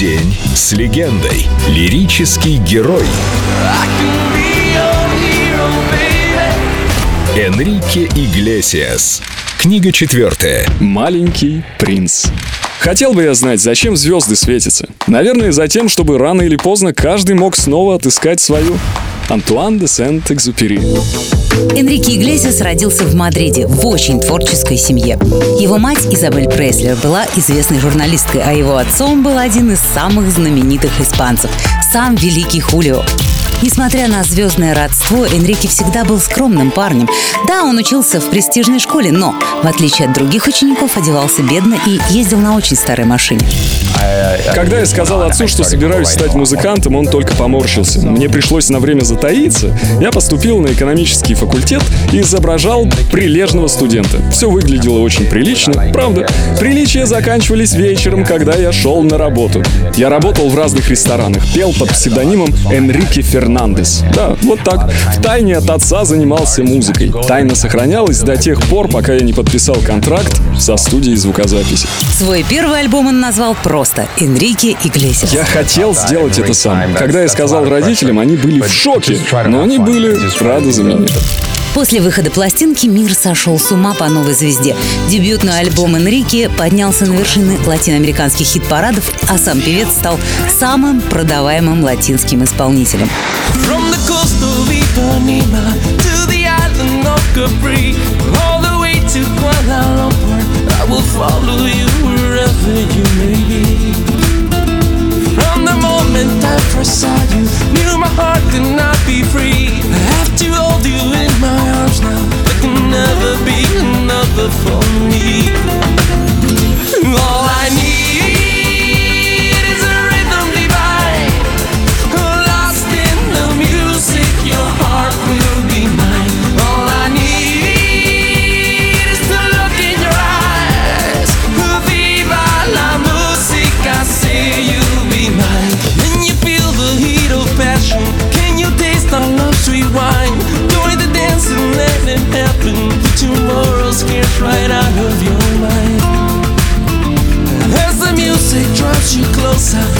День с легендой. Лирический герой. Энрике Иглесиас. Книга четвертая. Маленький принц. Хотел бы я знать, зачем звезды светятся. Наверное, за тем, чтобы рано или поздно каждый мог снова отыскать свою. Антуан де Сент-Экзупери. Энрике Иглесиас родился в Мадриде в очень творческой семье. Его мать Изабель Преслер была известной журналисткой, а его отцом был один из самых знаменитых испанцев – сам великий Хулио. Несмотря на звездное родство, Энрике всегда был скромным парнем. Да, он учился в престижной школе, но, в отличие от других учеников, одевался бедно и ездил на очень старой машине. Когда я сказал отцу, что собираюсь стать музыкантом, он только поморщился. Мне пришлось на время затаиться. Я поступил на экономический факультет и изображал прилежного студента. Все выглядело очень прилично, правда. Приличия заканчивались вечером, когда я шел на работу. Я работал в разных ресторанах, пел под псевдонимом Энрике Фернандес. Да, вот так. В тайне от отца занимался музыкой. Тайна сохранялась до тех пор, пока я не подписал контракт со студией звукозаписи. Свой первый альбом он назвал просто «Энрике Иглесиас». Я хотел сделать это сам. Когда я сказал родителям, они были в шоке, но они были рады за меня. После выхода пластинки мир сошел с ума по новой звезде. Дебютный альбом Энрике поднялся на вершины латиноамериканских хит-парадов, а сам певец стал самым продаваемым латинским исполнителем. From the moment I first saw you, knew my heart could not casa.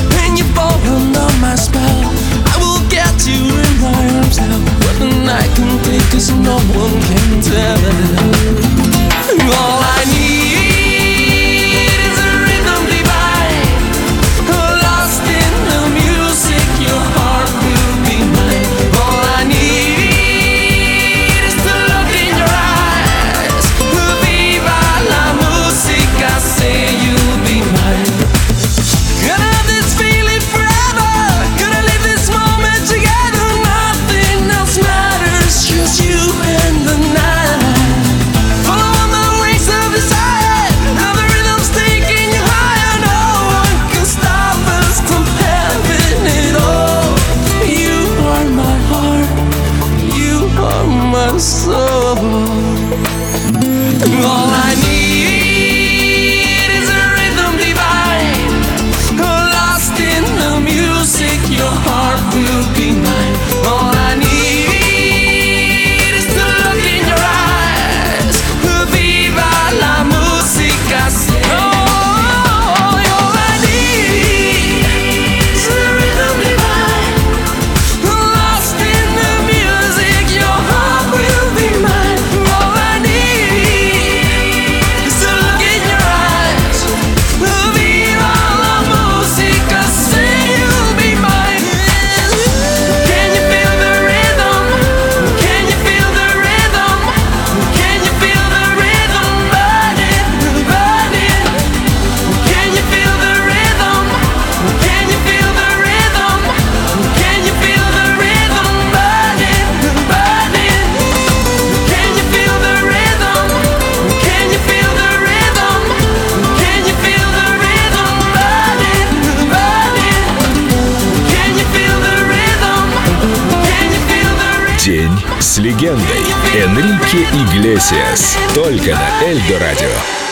Легендой. Энрике Иглесиас. Только на Эльдо Радио.